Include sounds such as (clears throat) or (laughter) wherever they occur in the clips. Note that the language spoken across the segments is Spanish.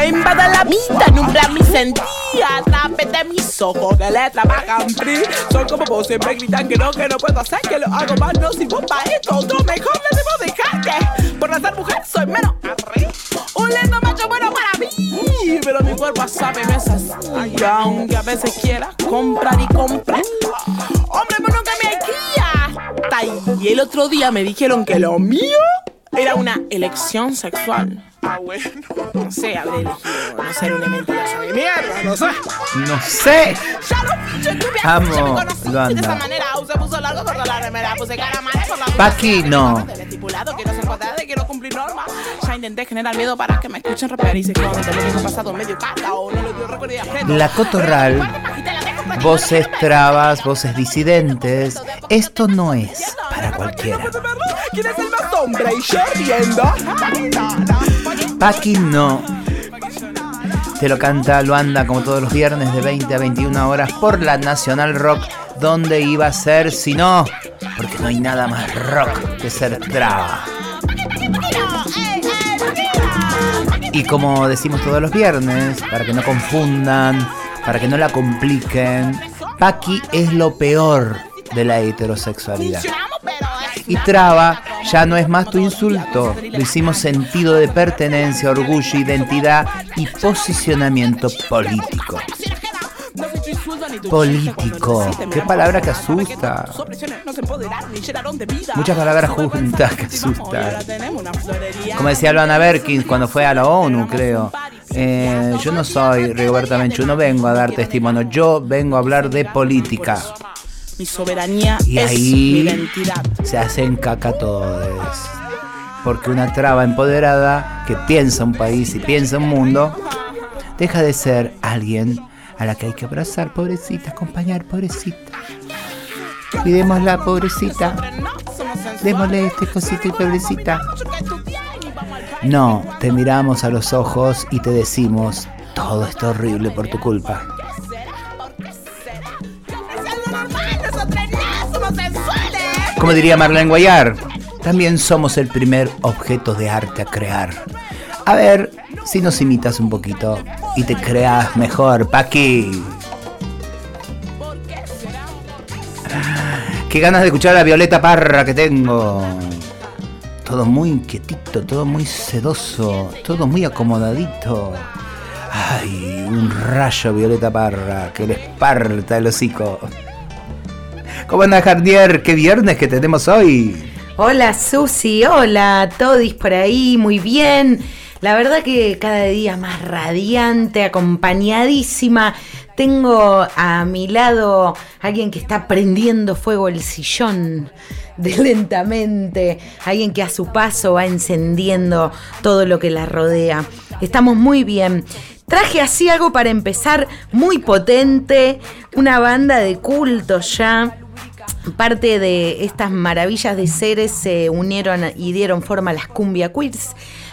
Me invade la vista, nubla mi sentía a través de mis ojos que le trabajan free. Son como voces, me gritan que no, que no puedo hacer, que lo hago más nocivo para esto. Otro mejor le debo dejar que por ser mujer soy menos Un lindo macho bueno para mí, pero mi cuerpo sabe me así. Aunque a veces quiera comprar y comprar. Hombre, pero nunca me guía. Y el otro día me dijeron que lo mío era una elección sexual. Ah, bueno. No sé, habré elegido no ser una mentirosa de mierda, no sé. No sé. Amo, lo Paqui, no. Del estipulado, quiero ser cuadrada y quiero cumplir normas. Ya intenté generar miedo para que me escuchen rapear y se quedó el mismo pasado medio caca o no lo dio recuerdo y La cotorral, voces trabas, voces disidentes. Esto no es para cualquiera. ¿Quién es el más hombre? Y yo riendo. Paqui no. Te lo canta Luanda como todos los viernes de 20 a 21 horas por la Nacional Rock. ¿Dónde iba a ser si no? Porque no hay nada más rock que ser traba. Y como decimos todos los viernes, para que no confundan, para que no la compliquen, Paqui es lo peor de la heterosexualidad. Y traba ya no es más tu insulto, lo hicimos sentido de pertenencia, orgullo, identidad y posicionamiento político. Político, qué palabra que asusta. Muchas palabras juntas que asustan. Como decía Luana Berkins cuando fue a la ONU, creo. Eh, yo no soy Rigoberta Menchú, no vengo a dar testimonio, yo vengo a hablar de política. Mi soberanía y es ahí mi identidad. se hacen caca todos. Porque una traba empoderada que piensa un país y piensa un mundo, deja de ser alguien a la que hay que abrazar, pobrecita, acompañar, pobrecita. Cuidémosla, pobrecita. Démosle este cosito y pobrecita. No, te miramos a los ojos y te decimos, todo está horrible por tu culpa. Como diría Marlene Guayar, también somos el primer objeto de arte a crear. A ver si nos imitas un poquito y te creas mejor, Paqui. Qué ganas de escuchar a Violeta Parra que tengo. Todo muy inquietito, todo muy sedoso, todo muy acomodadito. Ay, un rayo Violeta Parra que le esparta el hocico. ¿Cómo anda Jardier? ¿Qué viernes que tenemos hoy? Hola Susi, hola Todis por ahí, muy bien. La verdad que cada día más radiante, acompañadísima. Tengo a mi lado alguien que está prendiendo fuego el sillón (laughs) de lentamente, alguien que a su paso va encendiendo todo lo que la rodea. Estamos muy bien. Traje así algo para empezar muy potente, una banda de culto ya parte de estas maravillas de seres se unieron y dieron forma a las Cumbia Queers.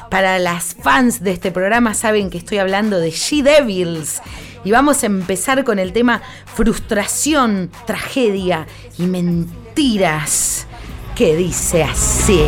Para las fans de este programa saben que estoy hablando de She Devils. Y vamos a empezar con el tema frustración, tragedia y mentiras. Que dice así.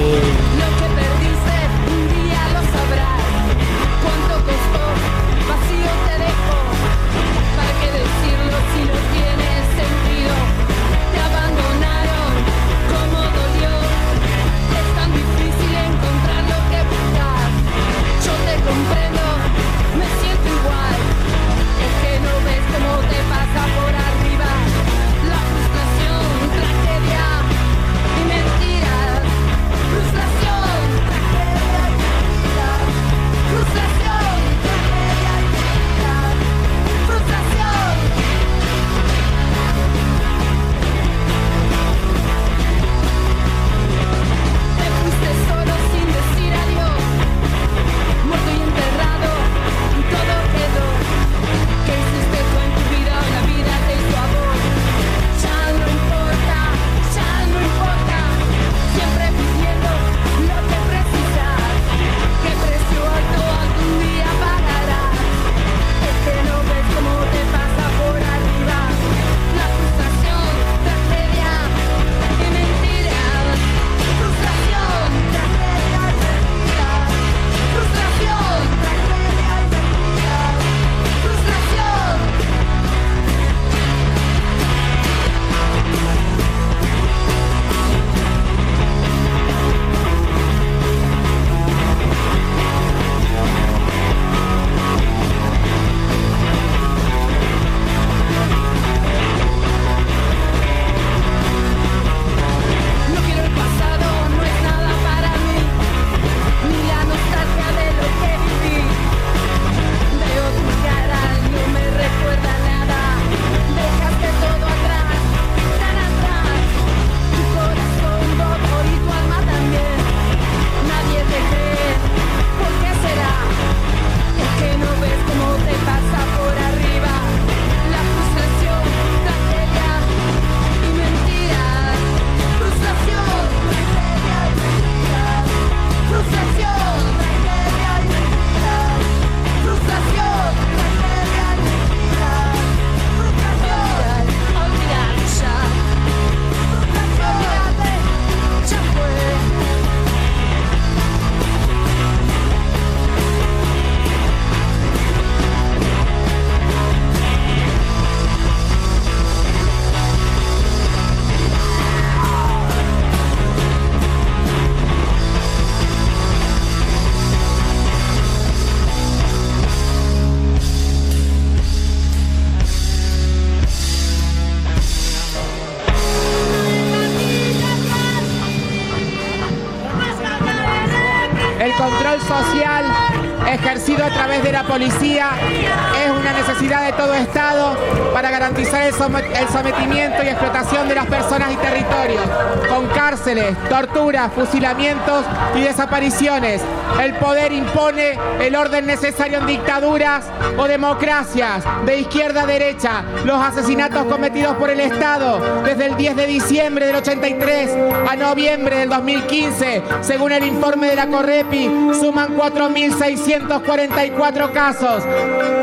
Torturas, fusilamientos y desapariciones. El poder impone el orden necesario en dictaduras o democracias de izquierda a derecha. Los asesinatos cometidos por el Estado desde el 10 de diciembre del 83 a noviembre del 2015, según el informe de la Correpi, suman 4.644 casos.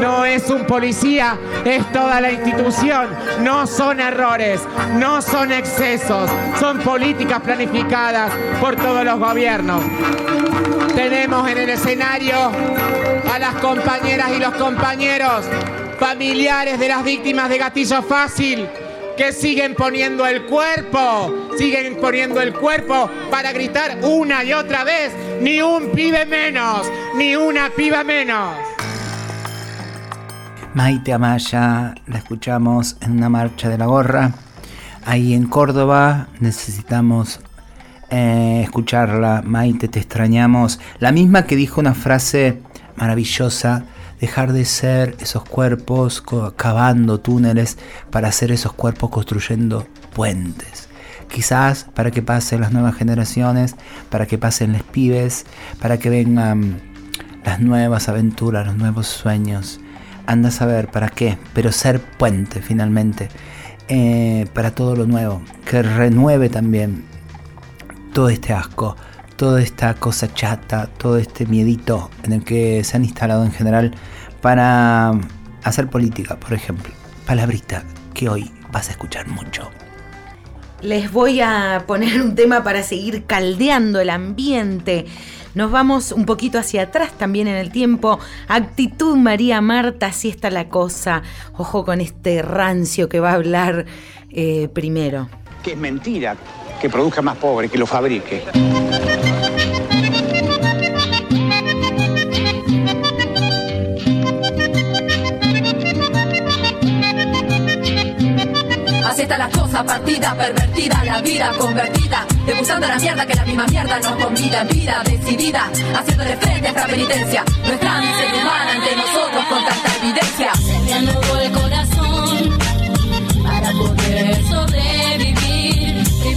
No es un policía, es toda la institución. No son errores, no son excesos, son políticas planificadas por todos los gobiernos. Tenemos en el escenario a las compañeras y los compañeros familiares de las víctimas de gatillo fácil que siguen poniendo el cuerpo, siguen poniendo el cuerpo para gritar una y otra vez, ni un pibe menos, ni una piba menos. Maite Amaya, la escuchamos en una marcha de la gorra. Ahí en Córdoba necesitamos eh, escucharla. Maite, te extrañamos. La misma que dijo una frase maravillosa dejar de ser esos cuerpos cavando túneles para ser esos cuerpos construyendo puentes. Quizás para que pasen las nuevas generaciones, para que pasen los pibes, para que vengan las nuevas aventuras, los nuevos sueños. Anda a saber para qué, pero ser puente finalmente eh, para todo lo nuevo, que renueve también todo este asco, toda esta cosa chata, todo este miedito en el que se han instalado en general para hacer política, por ejemplo. Palabrita que hoy vas a escuchar mucho. Les voy a poner un tema para seguir caldeando el ambiente. Nos vamos un poquito hacia atrás también en el tiempo. Actitud María Marta, así está la cosa. Ojo con este rancio que va a hablar eh, primero. Que es mentira que produzca más pobre, que lo fabrique. Así está la cosa, partida, pervertida, la vida convertida, degustando la mierda que la misma mierda nos convida, vida decidida, haciéndole frente a esta penitencia, nuestra miseria humana ante nosotros con tanta evidencia.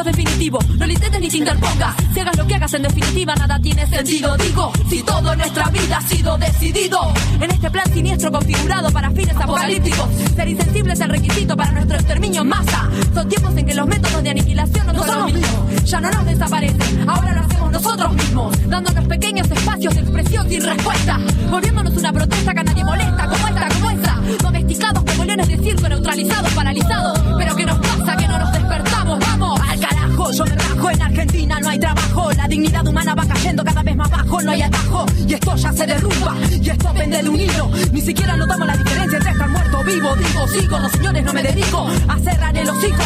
es definitivo. No lo intentes ni te interpongas. Si hagas lo que hagas en definitiva, nada tiene sentido. Digo, si todo en nuestra vida ha sido decidido. En este plan siniestro configurado para fines apocalípticos. Ser insensible es el requisito para nuestro exterminio en masa. Son tiempos en que los métodos de aniquilación no, son los mismos. Ya no nos desaparecen, ahora lo hacemos nosotros mismos. Dándonos pequeños espacios de expresión sin respuesta. Volviéndonos una protesta que a nadie molesta, como esta, como esta. Domesticados como leones de circo, neutralizados, paralizados. Pero ¿qué nos pasa? Que no nos despertamos, vamos yo me rajo. En Argentina no hay trabajo, la dignidad humana va cayendo cada vez más bajo, no hay atajo. Y esto ya se derrumba, y esto pende de un. Ni siquiera notamos la diferencia entre estar muerto vivo. Digo, sigo, los señores no me dedico a cerrar el hocico,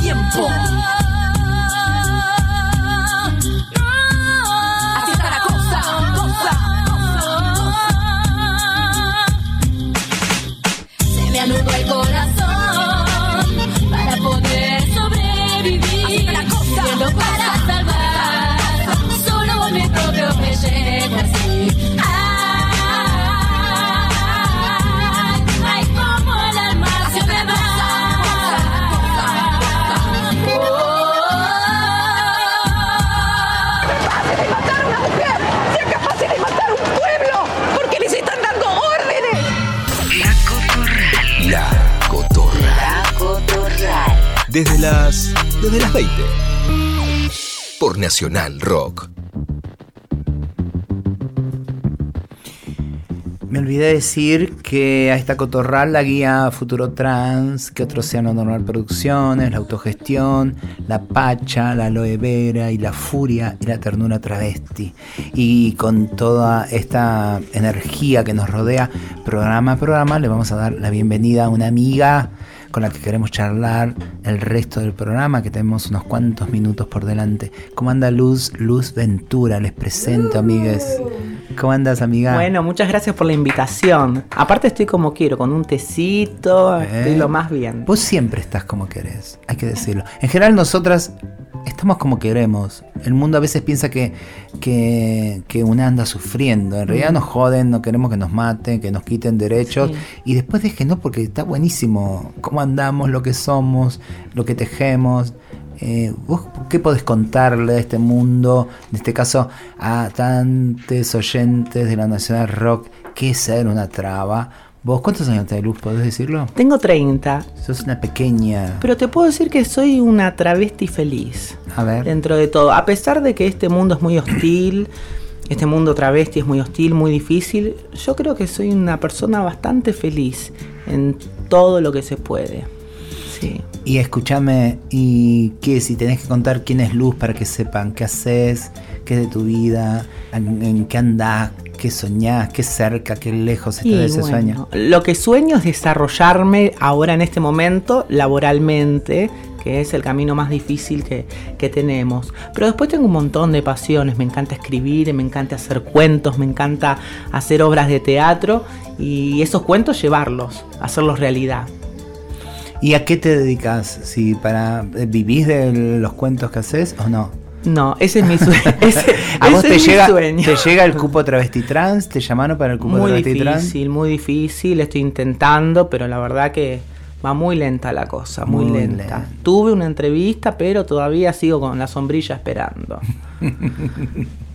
solito hace Por Nacional Rock. Me olvidé decir que a esta cotorral la guía Futuro Trans, que otro Océano Normal Producciones, la autogestión, la Pacha, la aloe vera y la furia y la ternura travesti. Y con toda esta energía que nos rodea, programa a programa, le vamos a dar la bienvenida a una amiga con la que queremos charlar el resto del programa, que tenemos unos cuantos minutos por delante. ¿Cómo anda Luz? Luz Ventura, les presento, amigues. ¿Cómo andas, amiga? Bueno, muchas gracias por la invitación. Aparte estoy como quiero, con un tecito, ¿Eh? estoy lo más bien. Vos siempre estás como querés, hay que decirlo. En general nosotras estamos como queremos. El mundo a veces piensa que, que, que una anda sufriendo. En realidad nos joden, no queremos que nos maten, que nos quiten derechos. Sí. Y después déjenos porque está buenísimo cómo andamos, lo que somos, lo que tejemos. Eh, ¿Vos qué podés contarle a este mundo, en este caso a tantos oyentes de la Nacional Rock, qué es ser una traba? ¿Vos cuántos años tenés, Luz? ¿Podés decirlo? Tengo 30, Sos una pequeña. pero te puedo decir que soy una travesti feliz. A ver. Dentro de todo, a pesar de que este mundo es muy hostil, (clears throat) este mundo travesti es muy hostil, muy difícil, yo creo que soy una persona bastante feliz en todo lo que se puede. Sí. Y escúchame, ¿y qué? Si tenés que contar quién es Luz para que sepan qué haces, qué es de tu vida, en, en qué andás, qué soñás, qué cerca, qué lejos estás Y de ese bueno, sueño. Lo que sueño es desarrollarme ahora en este momento laboralmente, que es el camino más difícil que, que tenemos. Pero después tengo un montón de pasiones, me encanta escribir, me encanta hacer cuentos, me encanta hacer obras de teatro y esos cuentos llevarlos, hacerlos realidad. ¿Y a qué te dedicas? Si para eh, vivís de los cuentos que haces o no? No, ese es mi sueño. (laughs) ese, ¿A vos te es mi llega, sueño. te llega el cupo travesti trans? ¿Te llamaron para el cupo Muy travesti trans? difícil, muy difícil, estoy intentando, pero la verdad que va muy lenta la cosa, muy, Muy lenta. lenta. Tuve una entrevista, pero todavía sigo con la sombrilla esperando. (laughs)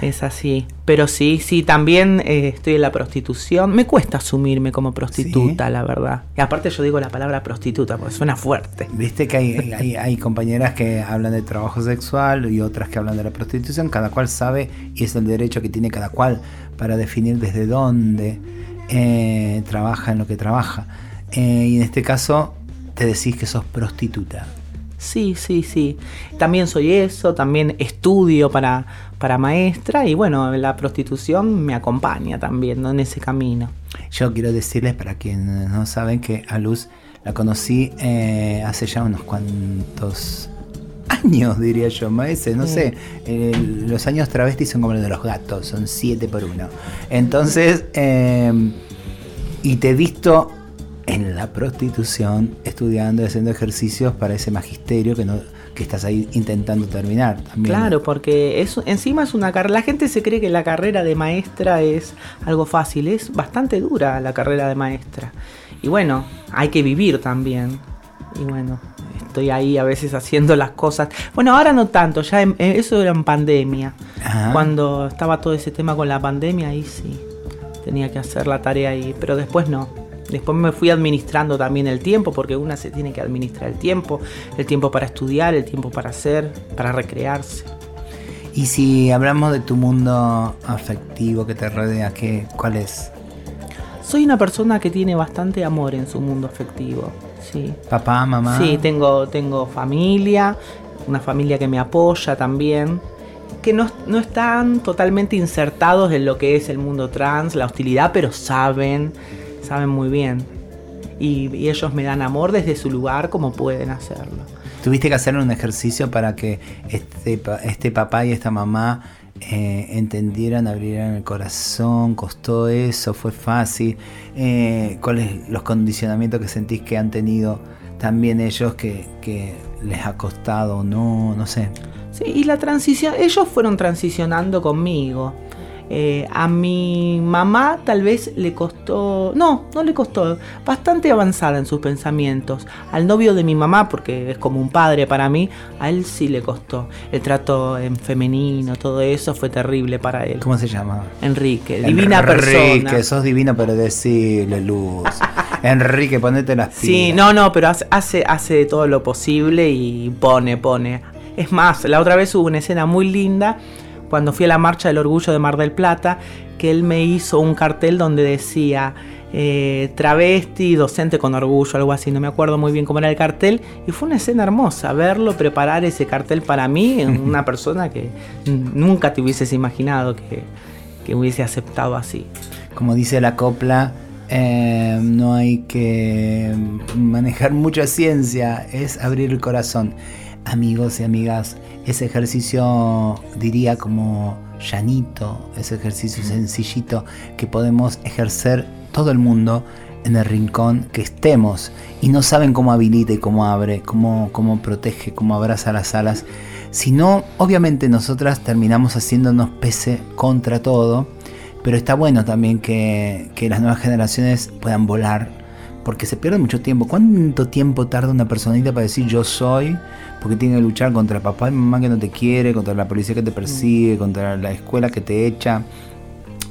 es así. Pero sí, sí, también eh, estoy en la prostitución. Me cuesta asumirme como prostituta, la verdad. Y aparte yo digo la palabra prostituta, porque suena fuerte. Viste que hay, (laughs) hay, hay compañeras que hablan de trabajo sexual y otras que hablan de la prostitución. Cada cual sabe y es el derecho que tiene cada cual para definir desde dónde eh, trabaja en lo que trabaja. Eh, y en este caso te decís que sos prostituta. Sí, sí, sí. También soy eso, también estudio para, para maestra y bueno, la prostitución me acompaña también ¿no? en ese camino. Yo quiero decirles para quienes no saben que a Luz la conocí eh, hace ya unos cuantos años, diría yo, maese, no Sí. sé. eh, los años travestis son como los de los gatos, son siete por uno. Entonces, eh, y te he visto en la prostitución, estudiando y haciendo ejercicios para ese magisterio que no que estás ahí intentando terminar. También. Claro, porque es, encima es una carrera, la gente se cree que la carrera de maestra es algo fácil, es bastante dura la carrera de maestra. Y bueno, hay que vivir también. Y bueno, estoy ahí a veces haciendo las cosas. Bueno, ahora no tanto, ya en- eso era en pandemia. Ajá. Cuando estaba todo ese tema con la pandemia, ahí sí. tenía que hacer la tarea ahí, pero después no. Después me fui administrando también el tiempo, porque una se tiene que administrar el tiempo, el tiempo para estudiar, el tiempo para hacer, para recrearse. Y si hablamos de tu mundo afectivo que te rodea, ¿qué, ¿cuál es? Soy una persona que tiene bastante amor en su mundo afectivo. Sí. Papá, mamá. Sí, tengo, tengo familia, una familia que me apoya también, que no, no están totalmente insertados en lo que es el mundo trans, la hostilidad, pero saben, saben muy bien. Y, y ellos me dan amor desde su lugar como pueden hacerlo. ¿Tuviste que hacer un ejercicio para que este, este papá y esta mamá eh, entendieran, abrieran el corazón? ¿Costó eso? ¿Fue fácil? Eh, ¿Cuáles los condicionamientos que sentís que han tenido también ellos que, que les ha costado o no? No sé. Sí, y la transición, ellos fueron transicionando conmigo. Eh, a mi mamá tal vez le costó, no, no le costó, bastante avanzada en sus pensamientos. Al novio de mi mamá, porque es como un padre para mí, a él sí le costó. El trato en femenino, todo eso fue terrible para él. ¿Cómo se llama? Enrique, divina Enrique, persona. sos divino, pero decirle luz. (laughs) Enrique, ponete las pilas. Sí, no, no, pero hace, hace, hace todo lo posible y pone, pone. Es más, la otra vez hubo una escena muy linda cuando fui a la marcha del orgullo de Mar del Plata, que él me hizo un cartel donde decía eh, travesti, docente con orgullo, algo así, no me acuerdo muy bien cómo era el cartel, y fue una escena hermosa, verlo preparar ese cartel para mí, (laughs) una persona que nunca te hubieses imaginado que, que hubiese aceptado así. Como dice la copla, eh, no hay que manejar mucha ciencia, es abrir el corazón. Amigos y amigas, ese ejercicio diría como llanito, ese ejercicio sencillito que podemos ejercer todo el mundo en el rincón que estemos y no saben cómo habilita y cómo abre, cómo, cómo protege, cómo abraza las alas. Si no, obviamente nosotras terminamos haciéndonos pese contra todo, pero está bueno también que, que las nuevas generaciones puedan volar, porque se pierde mucho tiempo. ¿Cuánto tiempo tarda una personita para decir yo soy? Porque tiene que luchar contra papá y mamá que no te quiere, contra la policía que te persigue, contra la escuela que te echa,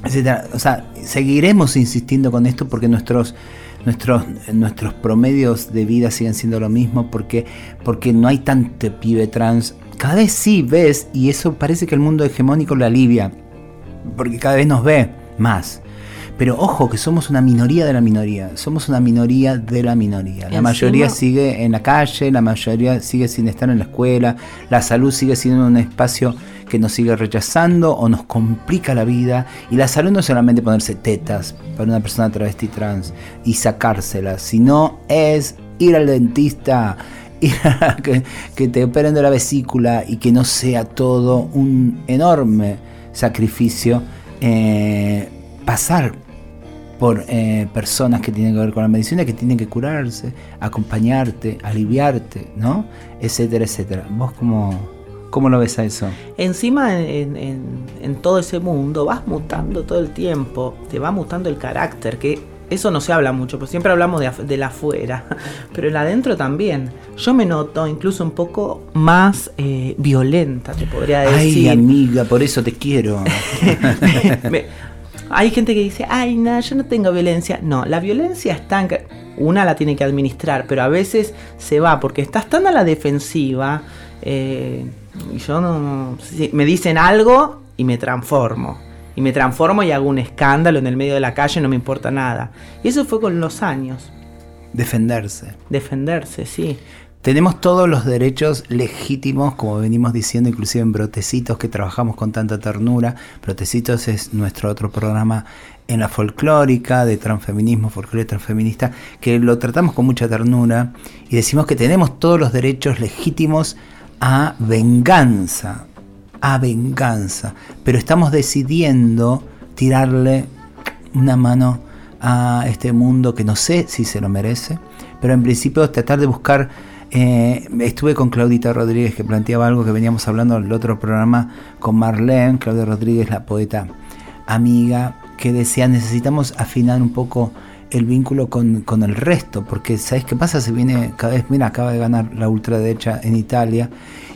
etcétera. O sea, seguiremos insistiendo con esto porque nuestros nuestros nuestros promedios de vida siguen siendo lo mismo porque porque no hay tanto pibe trans. Cada vez sí ves y eso parece que el mundo hegemónico lo alivia porque cada vez nos ve más. Pero ojo que somos una minoría de la minoría, somos una minoría de la minoría. La Encima- mayoría sigue en la calle, la mayoría sigue sin estar en la escuela, la salud sigue siendo un espacio que nos sigue rechazando o nos complica la vida. Y la salud no es solamente ponerse tetas para una persona travesti trans y sacárselas, sino es ir al dentista, (laughs) ir a que, que te operen de la vesícula y que no sea todo un enorme sacrificio eh, pasar por eh, personas que tienen que ver con la medicina, que tienen que curarse, acompañarte, aliviarte, ¿no? Etcétera, etcétera. ¿Vos cómo, cómo lo ves a eso? Encima en, en- en todo ese mundo vas mutando todo el tiempo, te va mutando el carácter, que eso no se habla mucho, pero siempre hablamos de, de la afuera, (laughs) pero el adentro también. Yo me noto incluso un poco más eh, violenta, te podría decir. Ay, amiga, por eso te quiero. (laughs) Me- hay gente que dice, ay, no, yo no tengo violencia. No, la violencia está en una la tiene que administrar, pero a veces se va porque estás tan a la defensiva eh, y yo no, no- si me dicen algo y me transformo. Y me transformo y hago un escándalo en el medio de la calle, no me importa nada. Y eso fue con los años. Defenderse. Defenderse, sí. Tenemos todos los derechos legítimos, como venimos diciendo, inclusive en Brotecitos, que trabajamos con tanta ternura. Brotecitos es nuestro otro programa en la folclórica, de transfeminismo, folclore transfeminista, que lo tratamos con mucha ternura y decimos que tenemos todos los derechos legítimos a venganza, a venganza, pero estamos decidiendo tirarle una mano a este mundo que no sé si se lo merece, pero en principio tratar de buscar, eh, estuve con Claudita Rodríguez que planteaba algo que veníamos hablando en el otro programa con Marlene, Claudia Rodríguez, la poeta amiga, que decía necesitamos afinar un poco el vínculo con, con el resto, porque ¿sabes qué pasa? Se viene cada vez, mira, acaba de ganar la ultraderecha en Italia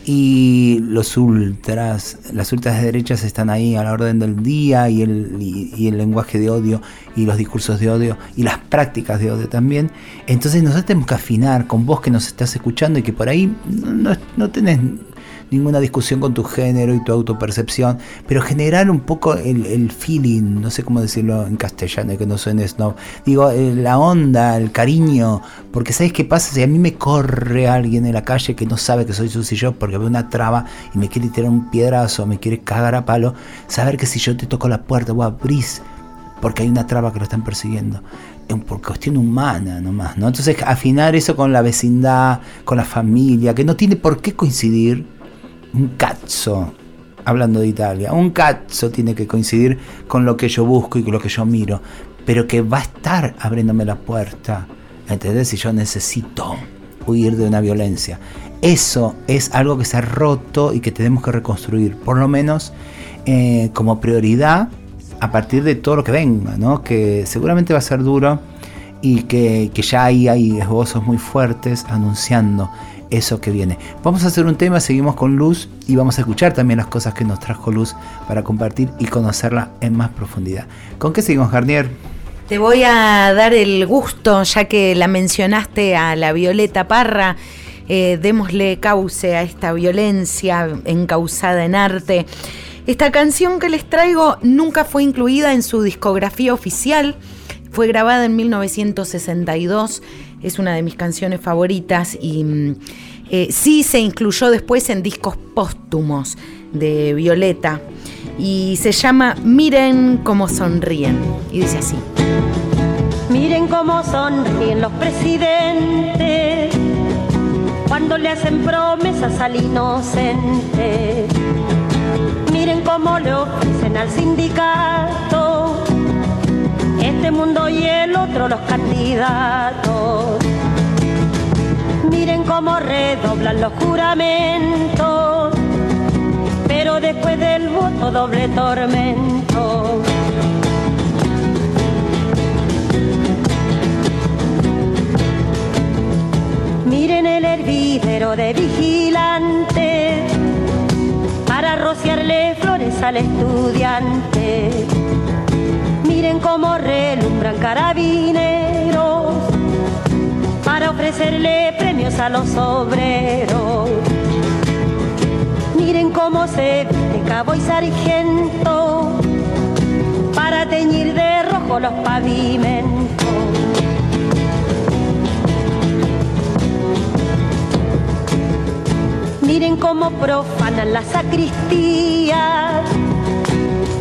y los ultras, las ultras de derechas están ahí a la orden del día y el, y, y el lenguaje de odio y los discursos de odio y las prácticas de odio también. Entonces nosotros tenemos que afinar con vos que nos estás escuchando y que por ahí no, no, tenés ninguna discusión con tu género y tu autopercepción, pero generar un poco el, el feeling, no sé cómo decirlo en castellano, que no suene snob, digo, la onda, el cariño, porque ¿sabes qué pasa? Si a mí me corre alguien en la calle que no sabe que soy Susy yo porque ve una traba y me quiere tirar un piedrazo, me quiere cagar a palo, saber que si yo te toco la puerta, vos abrís porque hay una traba que lo están persiguiendo. Por cuestión humana nomás, ¿no? Entonces afinar eso con la vecindad, con la familia, que no tiene por qué coincidir. Un cazzo, hablando de Italia, un cazzo tiene que coincidir con lo que yo busco y con lo que yo miro, pero que va a estar abriéndome la puerta, ¿entendés? Si yo necesito huir de una violencia. Eso es algo que se ha roto y que tenemos que reconstruir, por lo menos eh, como prioridad a partir de todo lo que venga, ¿no? que seguramente va a ser duro y que, que ya ahí hay esbozos muy fuertes anunciando eso que viene. Vamos a hacer un tema, seguimos con Luz y vamos a escuchar también las cosas que nos trajo Luz para compartir y conocerla en más profundidad. ¿Con qué seguimos, Garnier? Te voy a dar el gusto, ya que la mencionaste a la Violeta Parra, eh, démosle cauce a esta violencia encausada en arte. Esta canción que les traigo nunca fue incluida en su discografía oficial, fue grabada en 1962, es una de mis canciones favoritas y mm, eh, sí se incluyó después en discos póstumos de Violeta y se llama Miren cómo sonríen y dice así. Miren cómo sonríen los presidentes cuando le hacen promesas al inocente. Miren cómo le ofrecen al sindicato este mundo y el otro los candidatos. Miren cómo redoblan los juramentos, pero después del voto doble tormento. Miren el hervidero de vigilantes para rociarle flores al estudiante. Miren cómo relumbran carabineros para ofrecerle premios a los obreros. Miren cómo se viste cabo y sargento para teñir de rojo los pavimentos. Miren cómo profanan la sacristía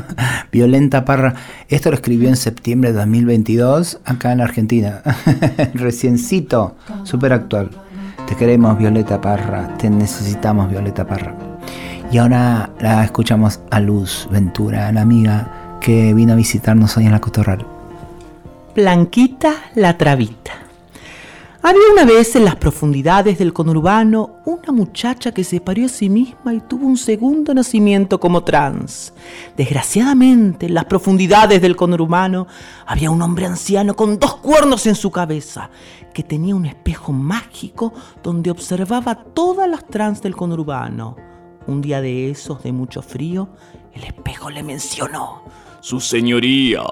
(laughs) Violenta Parra. Esto lo escribió en septiembre de 2022 acá en Argentina. (laughs) Reciencito, súper actual. Te queremos, Violeta Parra. Te necesitamos, Violeta Parra. Y ahora la escuchamos a Luz Ventura, la amiga que vino a visitarnos hoy en la Cotorral. Blanquita la Travita. Había una vez en las profundidades del conurbano una muchacha que se parió a sí misma y tuvo un segundo nacimiento como trans. Desgraciadamente, en las profundidades del conurbano había un hombre anciano con dos cuernos en su cabeza, que tenía un espejo mágico donde observaba todas las trans del conurbano. Un día de esos de mucho frío, el espejo le mencionó. Su señoría,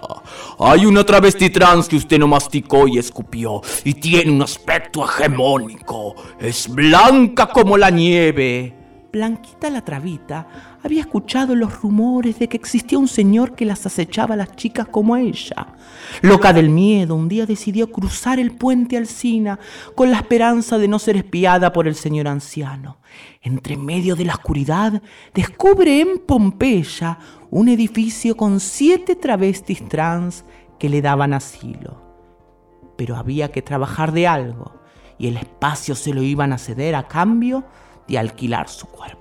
hay una travesti trans que usted no masticó y escupió y tiene un aspecto hegemónico. Es blanca como la nieve. Blanquita la Travita había escuchado los rumores de que existía un señor que las acechaba a las chicas como ella. Loca del miedo, un día decidió cruzar el puente Alsina con la esperanza de no ser espiada por el señor anciano. Entre medio de la oscuridad, descubre en Pompeya un edificio con siete travestis trans que le daban asilo. Pero había que trabajar de algo y el espacio se lo iban a ceder a cambio de alquilar su cuerpo.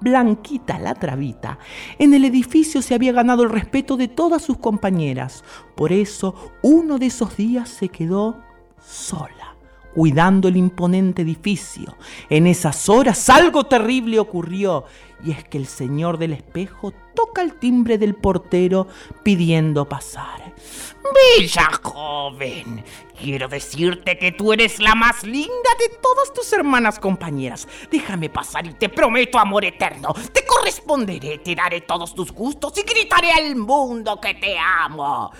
Blanquita la Travita en el edificio se había ganado el respeto de todas sus compañeras. Por eso, uno de esos días se quedó sola, cuidando el imponente edificio. En esas horas algo terrible ocurrió, y es que el señor del espejo toca el timbre del portero pidiendo pasar. Bella joven, quiero decirte que tú eres la más linda de todas tus hermanas compañeras. Déjame pasar y te prometo amor eterno. Te corresponderé, te daré todos tus gustos y gritaré al mundo que te amo.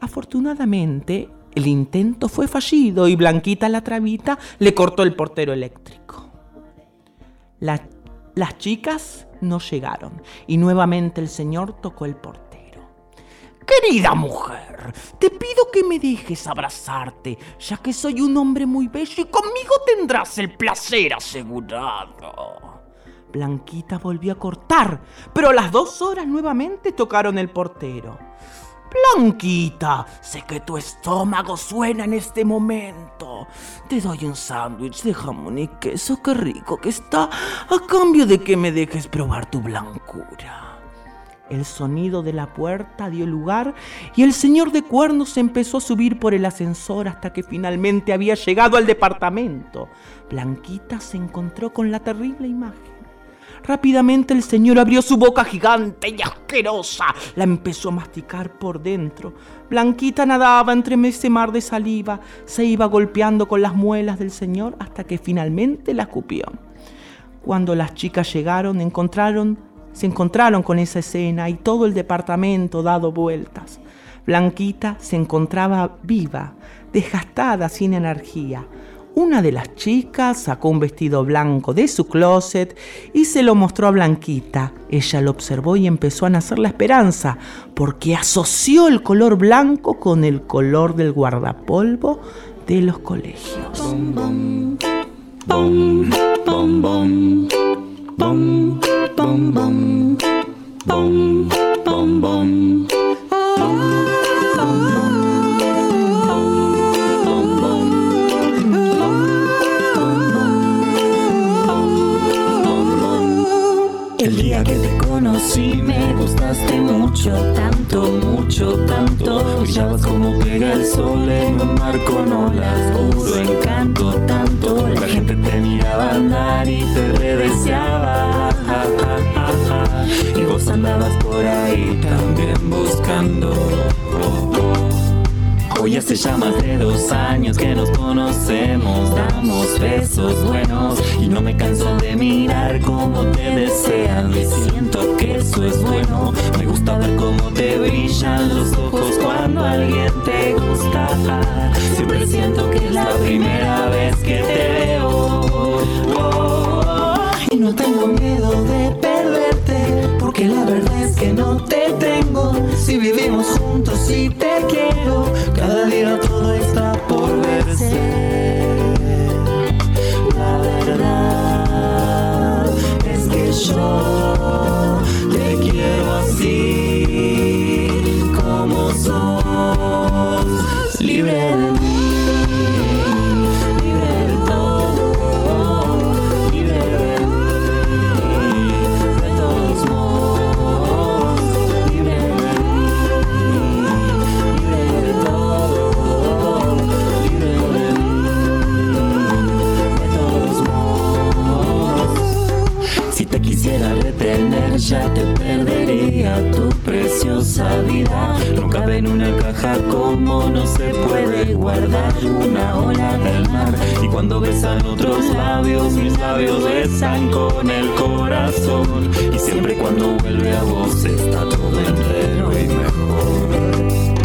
Afortunadamente, el intento fue fallido y Blanquita la Travita le cortó el portero eléctrico. La- las chicas no llegaron y nuevamente el señor tocó el portero. Querida mujer, te pido que me dejes abrazarte, ya que soy un hombre muy bello y conmigo tendrás el placer asegurado. Blanquita volvió a cortar, pero a las dos horas nuevamente tocaron el portero. Blanquita, sé que tu estómago suena en este momento. Te doy un sándwich de jamón y queso, qué rico que está, a cambio de que me dejes probar tu blancura. El sonido de la puerta dio lugar y el señor de cuernos empezó a subir por el ascensor hasta que finalmente había llegado al departamento. Blanquita se encontró con la terrible imagen. Rápidamente el señor abrió su boca gigante y asquerosa. La empezó a masticar por dentro. Blanquita nadaba entre ese mar de saliva. Se iba golpeando con las muelas del señor hasta que finalmente la escupió. Cuando las chicas llegaron, encontraron, se encontraron con esa escena y todo el departamento dado vueltas. Blanquita se encontraba viva, desgastada, sin energía. Una de las chicas sacó un vestido blanco de su closet y se lo mostró a Blanquita. Ella lo observó y empezó a nacer la esperanza, porque asoció el color blanco con el color del guardapolvo de los colegios. El día que te conocí me gustaste mucho, tanto, mucho, tanto. Brillabas como pega el sol en un mar con olas, puro encanto, tanto. La gente te miraba andar y te redeseaba. Y vos andabas por ahí también buscando. oh, oh. Hoy hace ya más de dos años que nos conocemos, damos besos buenos y no me canso de mirar cómo te desean y siento que eso es bueno. Me gusta ver cómo te brillan los ojos cuando alguien te gusta. Siempre siento que es la primera vez que te veo. Oh, y no tengo miedo de perderte, porque la verdad es que no te tengo. Si vivimos juntos y te quiero, cada día todo está vida. No cabe en una caja como no se puede guardar una ola del mar. Y cuando besan otros labios, mis labios besan con el corazón. Y siempre cuando vuelve a vos está todo entero y mejor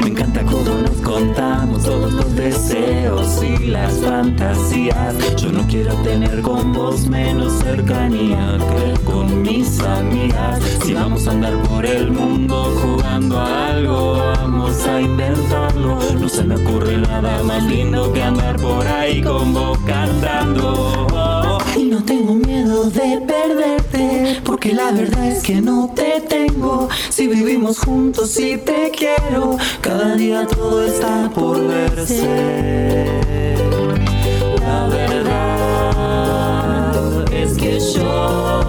Me encanta cómo nos contamos todos los deseos y las fantasías. Yo no quiero tener con vos menos cercanía que con mis amigas. Si vamos a andar por el mundo jugando a algo, vamos a inventarlo. No se me ocurre nada más lindo que andar por ahí con vos cantando. Y no tengo miedo de porque la verdad es que no te tengo. Si vivimos juntos y te quiero, cada día todo está por verse. La verdad es que yo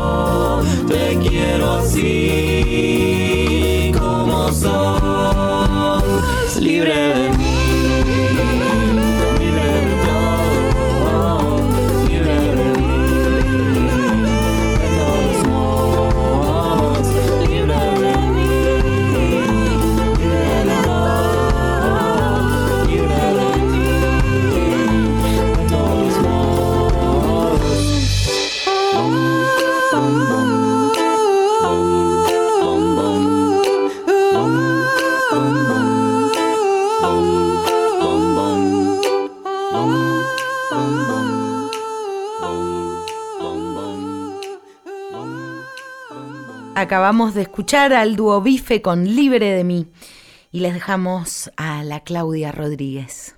Acabamos de escuchar al dúo Bife con Libre de mí y les dejamos a la Claudia Rodríguez.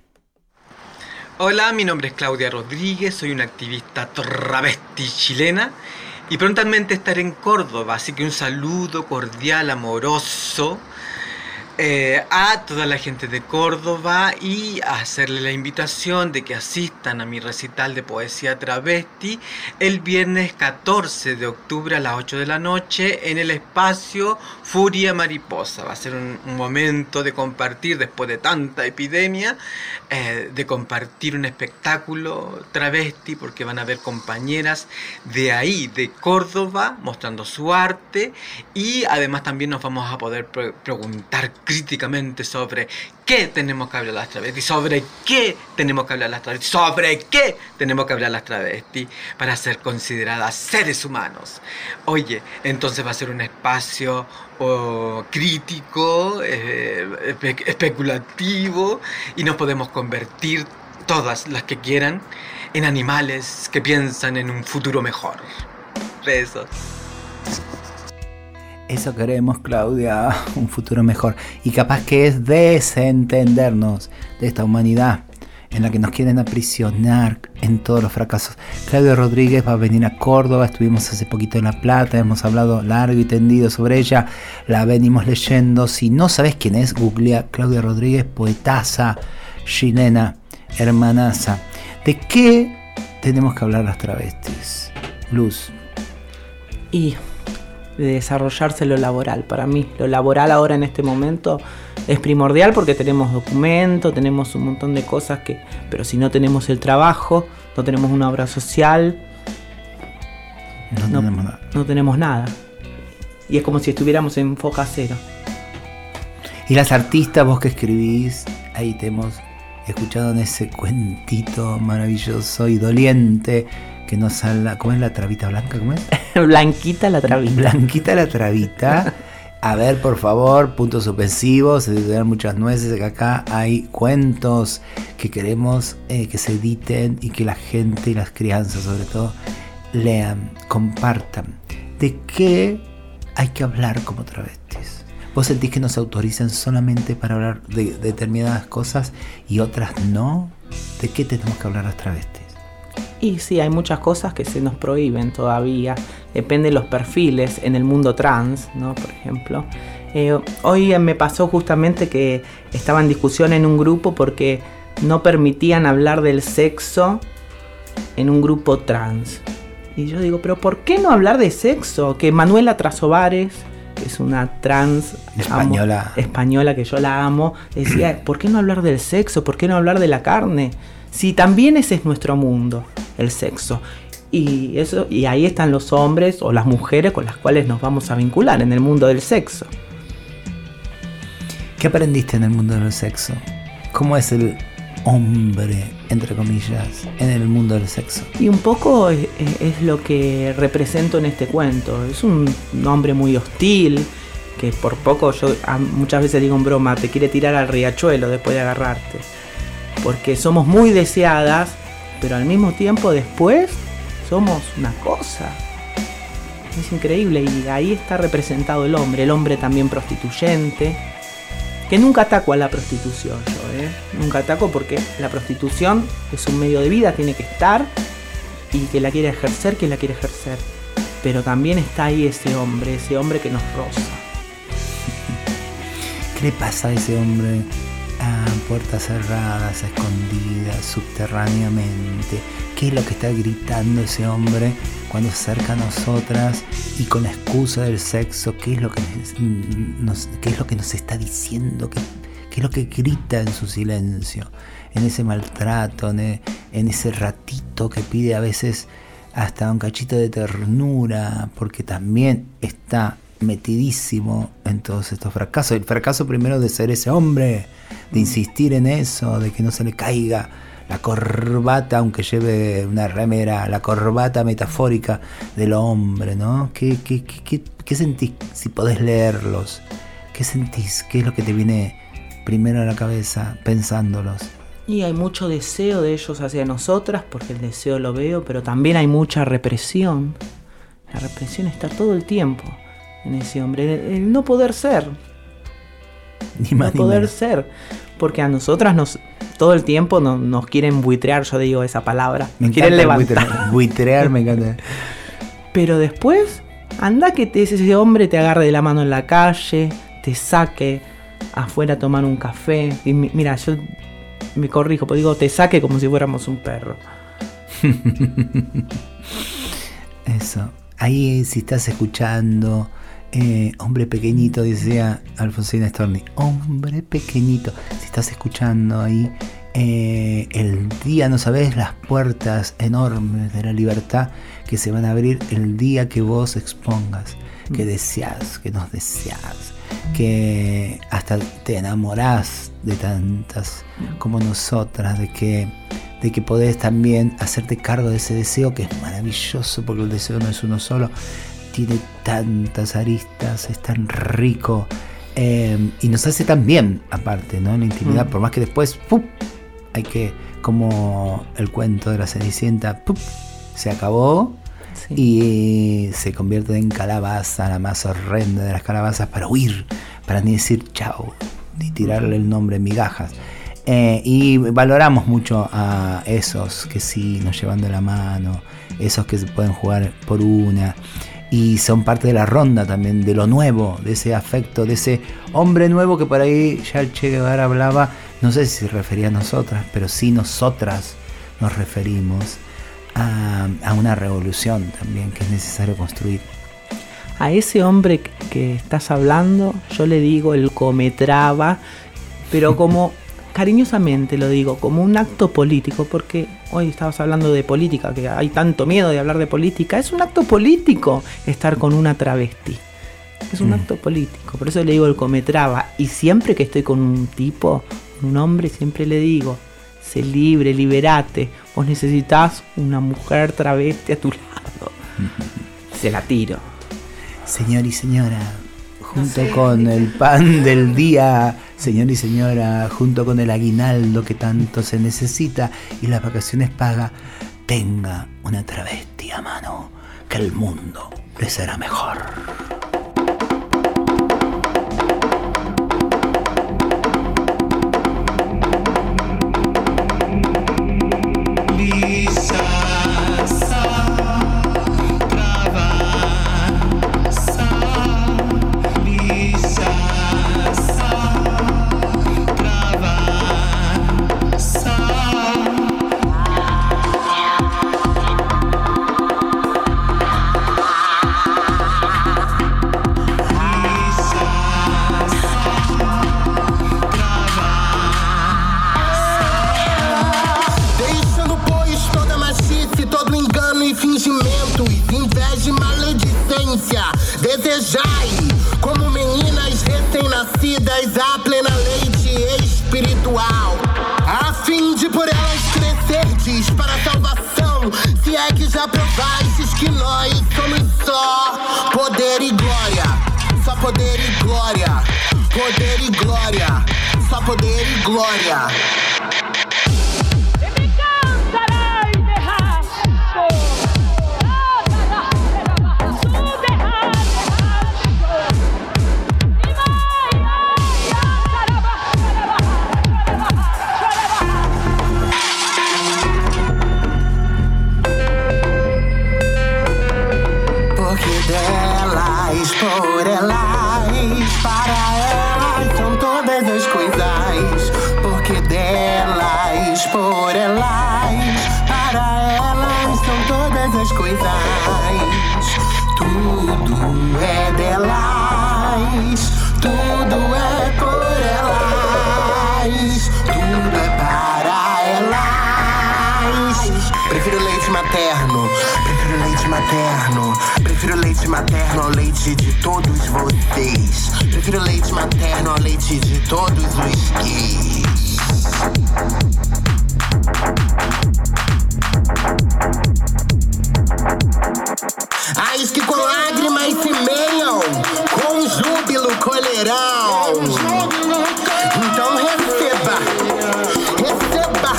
Hola, mi nombre es Claudia Rodríguez, soy una activista travesti chilena y prontamente estaré en Córdoba, así que un saludo cordial, amoroso eh, a toda la gente de Córdoba y hacerle la invitación de que asistan a mi recital de poesía travesti el viernes 14 de octubre a las 8 de la noche en el espacio Furia Mariposa. Va a ser un, momento de compartir después de tanta epidemia, eh, de compartir un espectáculo travesti porque van a haber compañeras de ahí, de Córdoba, mostrando su arte y además también nos vamos a poder pre- preguntar críticamente sobre qué tenemos que hablar las travestis, sobre qué tenemos que hablar las travestis, sobre qué tenemos que hablar las travestis para ser consideradas seres humanos. Oye, entonces va a ser un espacio oh, crítico, eh, espe- especulativo y nos podemos convertir todas las que quieran en animales que piensan en un futuro mejor. Besos. Eso queremos, Claudia, (laughs) un futuro mejor. Y capaz que es desentendernos de esta humanidad en la que nos quieren aprisionar en todos los fracasos. Claudia Rodríguez va a venir a Córdoba, estuvimos hace poquito en La Plata, hemos hablado largo y tendido sobre ella, la venimos leyendo. Si no sabes quién es, googlea Claudia Rodríguez, poetaza chilena, hermanaza. ¿De qué tenemos que hablar las travestis? Luz. y de desarrollarse lo laboral. Para mí, lo laboral ahora en este momento es primordial porque tenemos documento, tenemos un montón de cosas que, pero si no tenemos el trabajo, no tenemos una obra social, No, tenemos nada. no tenemos nada. Y es como si estuviéramos en foja cero. Y las artistas, vos que escribís, ahí te hemos escuchado en ese cuentito maravilloso y doliente que nos habla. ¿Cómo es la trabita blanca? ¿Cómo es? (laughs) Blanquita la trabita. Blanquita la trabita. A ver, por favor, puntos suspensivos, se dan muchas nueces, que acá hay cuentos que queremos eh, que se editen y que la gente y las crianzas sobre todo lean, compartan. ¿De qué hay que hablar como travestis? ¿Vos sentís que nos autorizan solamente para hablar de determinadas cosas y otras no? ¿De qué tenemos que hablar las travestis? Y sí, hay muchas cosas que se nos prohíben todavía. Depende de los perfiles en el mundo trans, ¿no? Por ejemplo. Eh, hoy me pasó justamente que estaba en discusión en un grupo porque no permitían hablar del sexo en un grupo trans. Y yo digo, pero ¿por qué no hablar de sexo? Que Manuela Trasovares, que es una trans Española. amo- española que yo la amo, decía, (clears throat) ¿por qué no hablar del sexo? ¿Por qué no hablar de la carne? Si también ese es nuestro mundo, el sexo. Y, eso, y ahí están los hombres o las mujeres con las cuales nos vamos a vincular en el mundo del sexo. ¿Qué aprendiste en el mundo del sexo? ¿Cómo es el hombre, entre comillas, en el mundo del sexo? Y un poco es, es lo que represento en este cuento. Es un hombre muy hostil, que por poco yo muchas veces digo en broma, te quiere tirar al riachuelo después de agarrarte. Porque somos muy deseadas, pero al mismo tiempo después somos una cosa. Es increíble y ahí está representado el hombre, el hombre también prostituyente, que nunca ataco a la prostitución yo, ¿eh? Nunca ataco porque la prostitución es un medio de vida, tiene que estar y que la quiere ejercer, que la quiere ejercer. Pero también está ahí ese hombre, ese hombre que nos roza. ¿Qué le pasa a ese hombre puertas cerradas, escondidas, subterráneamente? ¿Qué es lo que está gritando ese hombre cuando se acerca a nosotras y con la excusa del sexo? ¿Qué es lo que nos, qué es lo que nos está diciendo? ¿Qué, qué es lo que grita en su silencio? En ese maltrato, en, e- en ese ratito que pide a veces hasta un cachito de ternura, porque también está metidísimo en todos estos fracasos. El fracaso primero de ser ese hombre, de insistir en eso, de que no se le caiga la corbata, aunque lleve una remera, la corbata metafórica del hombre, ¿no? ¿Qué, qué, qué, qué- qué sentís si podés leerlos? ¿Qué sentís? ¿Qué es lo que te viene primero a la cabeza pensándolos? Y hay mucho deseo de ellos hacia nosotras, porque el deseo lo veo, pero también hay mucha represión. La represión está todo el tiempo en ese hombre. El, el no poder ser. Ni no más ni poder menos. ser. Porque a nosotras nos todo el tiempo no- nos quieren buitrear, yo digo esa palabra. Me nos quieren levantar. buitre- (laughs) buitrear, me encanta. Pero después, anda que te- ese hombre te agarre de la mano en la calle, te saque afuera a tomar un café. Y mi- mira, yo me corrijo, pero digo, te saque como si fuéramos un perro. (laughs) Eso. Ahí si estás escuchando, eh, hombre pequeñito, decía Alfonsina Storni, hombre pequeñito, estás escuchando ahí, eh, el día, no sabes, las puertas enormes de la libertad que se van a abrir el día que vos expongas, que deseas, que nos deseas, que hasta te enamorás de tantas como nosotras, de que de que podés también hacerte cargo de ese deseo que es maravilloso, porque el deseo no es uno solo, tiene tantas aristas, es tan rico eh, y nos hace tan bien, aparte, ¿no? En la intimidad, Mm. por más que después, hay que, como el cuento de la Cenicienta, se acabó y se convierte en calabaza, la más horrenda de las calabazas, para huir, para ni decir chao, ni tirarle el nombre migajas. Eh, y valoramos mucho a esos que sí nos llevan de la mano, esos que se pueden jugar por una y son parte de la ronda también, de lo nuevo, de ese afecto, de ese hombre nuevo que por ahí ya el Che Guevara hablaba, no sé si se refería a nosotras, pero sí nosotras nos referimos a, a una revolución también que es necesario construir. A ese hombre que estás hablando, yo le digo el cometraba, pero como (laughs) cariñosamente lo digo, como un acto político, porque hoy estabas hablando de política, que hay tanto miedo de hablar de política, es un acto político estar con una travesti. Es un Mm. acto político, por eso le digo el cometraba. Y siempre que estoy con un tipo, un hombre, siempre le digo, sé libre, liberate. Vos necesitas una mujer travesti a tu lado. Se la tiro. Señor y señora, junto con el pan del día, señor y señora, junto con el aguinaldo que tanto se necesita y las vacaciones paga, tenga una travesti a mano, que el mundo le será mejor. As coisas. Tudo é delas, tudo é por elas, tudo é para elas. Prefiro leite materno, prefiro leite materno, prefiro leite materno ao leite de todos vocês. Prefiro leite materno ao leite de todos os gays. Ais que com lágrimas semeiam, com júbilo colherão. Então receba, receba,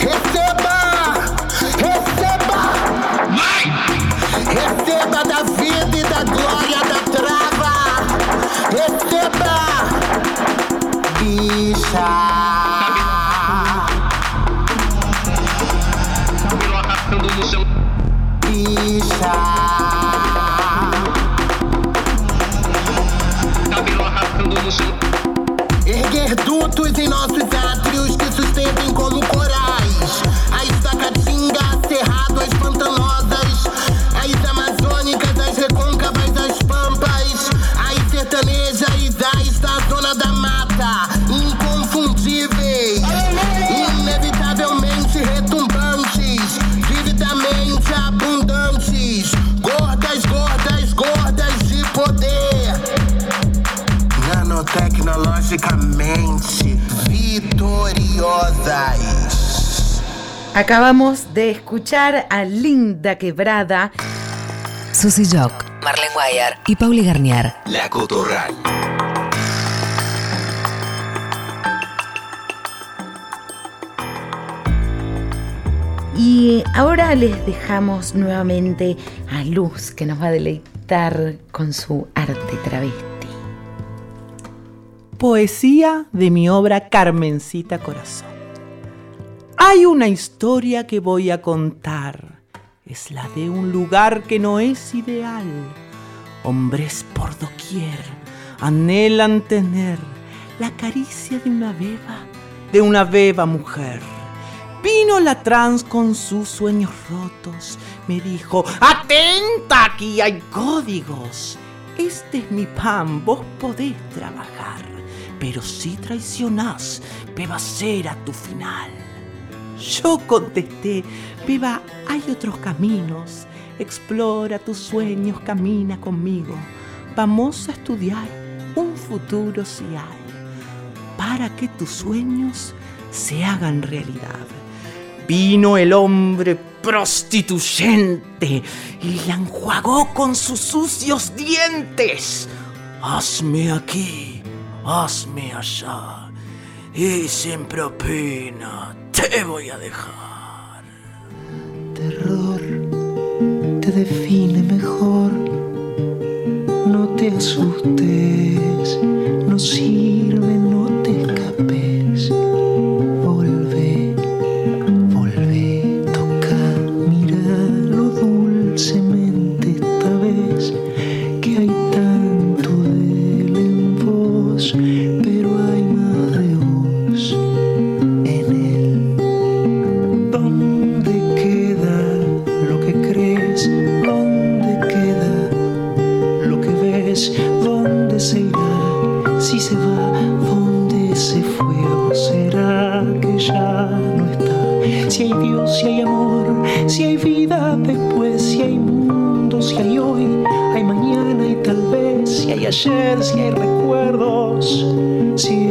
receba, receba. Receba da vida e da glória da trava. Receba, bicha. Acabamos de escuchar a Linda Quebrada. Susy Jock, Marlene Guayar y Pauli Garnier. La Cotorral. Y ahora les dejamos nuevamente a Luz que nos va a deleitar con su arte travesti. Poesía de mi obra Carmencita Corazón. Hay una historia que voy a contar. Es la de un lugar que no es ideal. Hombres por doquier anhelan tener la caricia de una beba, de una beba mujer. Vino la trans con sus sueños rotos. Me dijo, atenta, aquí hay códigos. Este es mi pan, vos podés trabajar. Pero si traicionás, beba será tu final. Yo contesté, beba, hay otros caminos. Explora tus sueños, camina conmigo. Vamos a estudiar un futuro si hay. Para que tus sueños se hagan realidad. Vino el hombre prostituyente y la enjuagó con sus sucios dientes. Hazme aquí, hazme allá, y sin propina te voy a dejar. terror te define mejor. No te asustes, no sirve, si hay recuerdos, si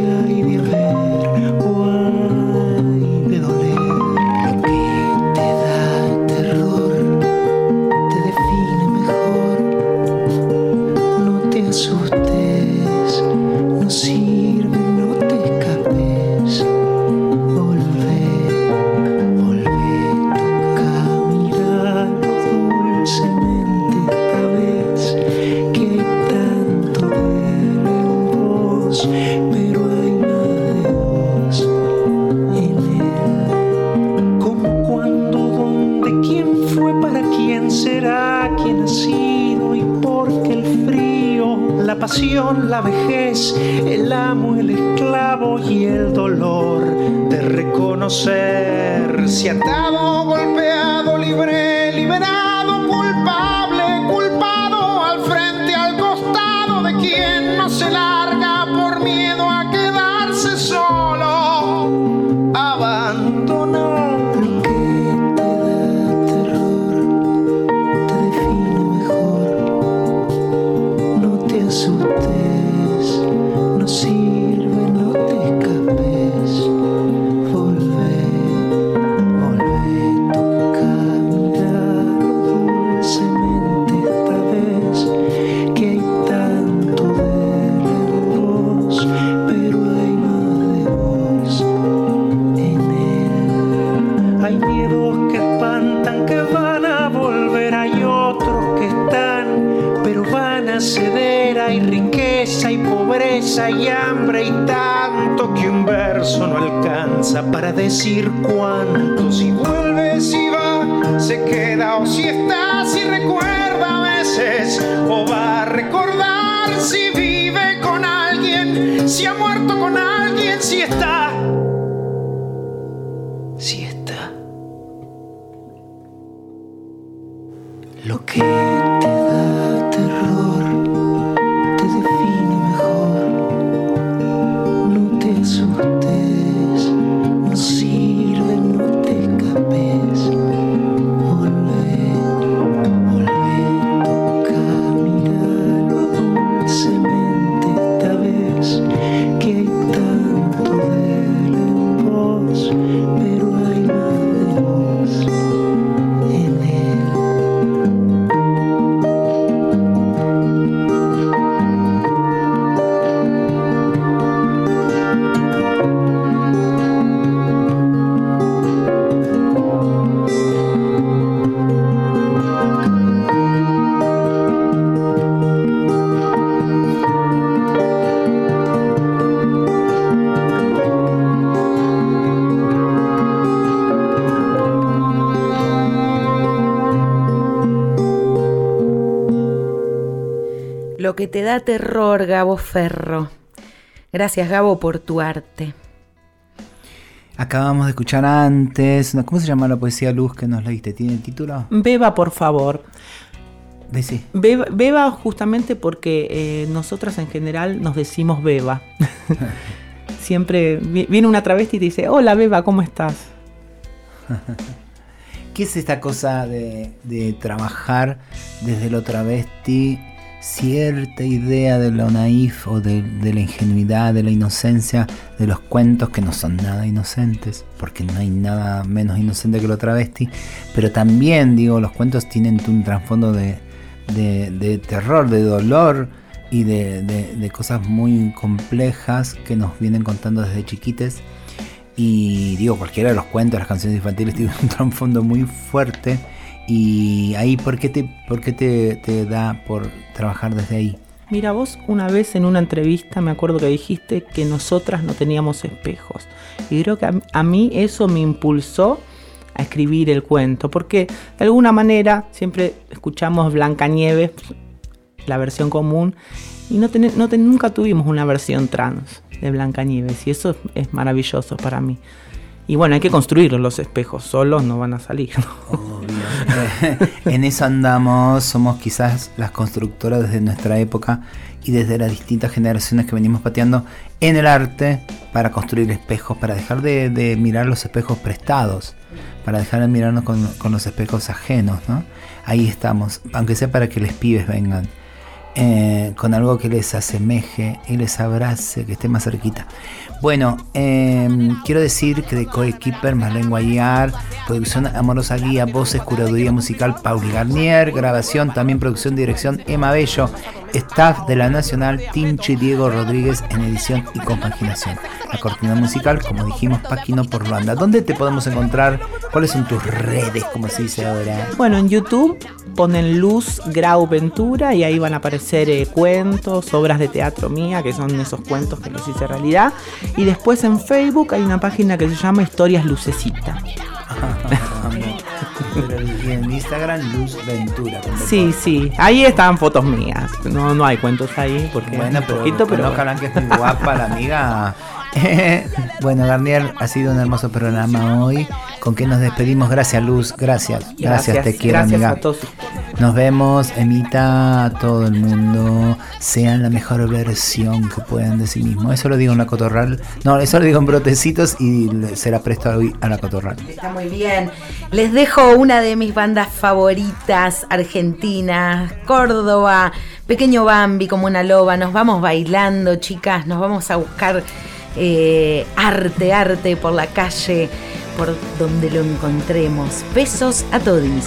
reconocer si atado, decir cuánto. Lo que te da terror, Gabo Ferro. Gracias, Gabo, por tu arte. Acabamos de escuchar antes. una- ¿Cómo se llama la poesía Luz que nos leíste? ¿Tiene el título? Beba, por favor. Decí. Beba, beba justamente porque eh, nosotras en general nos decimos beba. (laughs) Siempre vi- viene una travesti y te dice, hola beba, ¿cómo estás? ¿Qué es esta cosa de, de trabajar desde lo travesti? Cierta idea de lo naif o de, la ingenuidad, de la inocencia de los cuentos que no son nada inocentes, porque no hay nada menos inocente que lo travesti, pero también, digo, los cuentos tienen un trasfondo de, de- terror, de dolor y de cosas muy complejas que nos vienen contando desde chiquites. Y digo, cualquiera de los cuentos, las canciones infantiles (laughs) tienen un trasfondo muy fuerte. Y ahí, ¿por qué te, por qué te, te da por trabajar desde ahí? Mira, vos una vez en una entrevista me acuerdo que dijiste que nosotras no teníamos espejos. Y creo que a, mí eso me impulsó a escribir el cuento, porque de alguna manera siempre escuchamos Blancanieves, la versión común, y no, ten- no ten- nunca tuvimos una versión trans de Blancanieves, y eso es, es maravilloso para mí. Y bueno, hay que construir los espejos, solos no van a salir. (laughs) en eso andamos, somos quizás las constructoras desde nuestra época y desde las distintas generaciones que venimos pateando en el arte para construir espejos, para dejar de, mirar los espejos prestados, para dejar de mirarnos con, los espejos ajenos, ¿no? Ahí estamos, aunque sea para que les pibes vengan. eh, con algo que les asemeje y les abrace, que esté más cerquita. Bueno, eh, quiero decir que de Coequiper, Marlene Guayar, producción Amorosa Guía, voces, curaduría musical Pauli Garnier, grabación, también producción, dirección Emma Bello, staff de la Nacional Tinchi Diego Rodríguez en edición y compaginación. La cortina musical, como dijimos, Paquino por Luanda. ¿Dónde te podemos encontrar? ¿Cuáles son tus redes, como se dice ahora? Bueno, en YouTube ponen Luz Grau Ventura y ahí van a aparecer eh, cuentos, obras de teatro mía, que son esos cuentos que los hice realidad. Y después en Facebook hay una página que se llama Historias Lucecita. (laughs) Pero bien, Instagram Luz Ventura. Sí, sí, ahí estaban fotos mías. No, no hay cuentos ahí porque Bueno, es un pero, poquito, pero conozcan que es muy guapa la amiga. (laughs) bueno, Garnier, ha sido un hermoso programa hoy. ¿Con qué nos despedimos? Gracias, Luz. Gracias. Gracias, te quiero, gracias amiga. a todos. Nos vemos, Emita, a todo el mundo. Sean la mejor versión que puedan de sí mismo. Eso lo digo en la cotorral. No, eso lo digo en brotecitos y le- será presto hoy a la cotorral. Está muy bien. Les dejo una de mis bandas favoritas argentinas, Córdoba, Pequeño Bambi como una loba. Nos vamos bailando, chicas. Nos vamos a buscar eh, arte, arte por la calle, por donde lo encontremos. Besos a todis.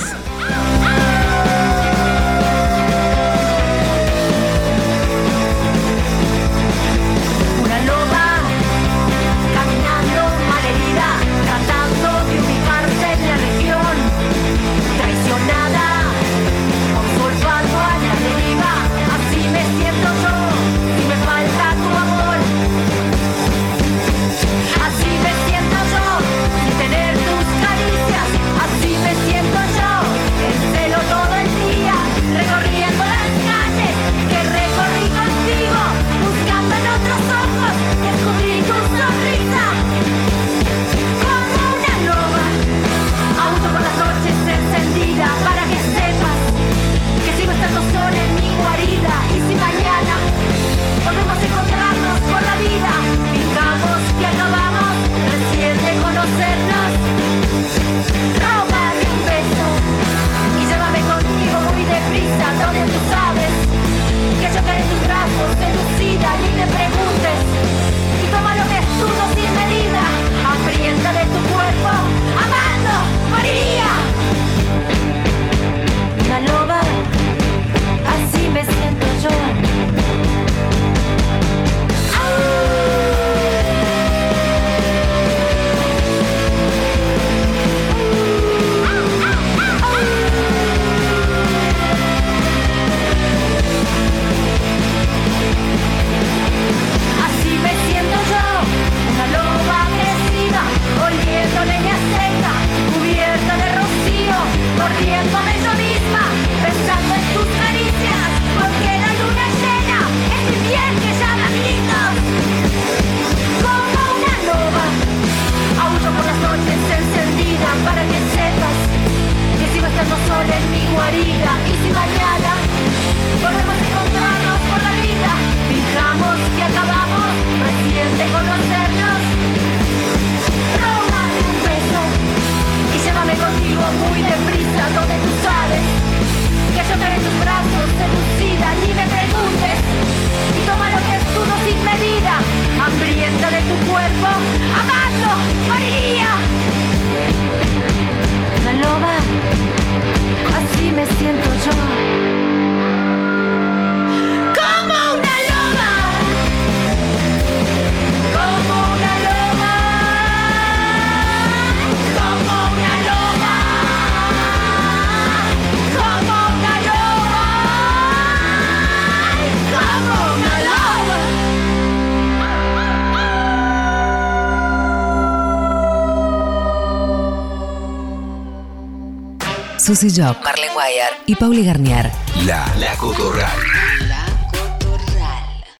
Marlene Guayar y Pauli Garnier. La, la Cotorral.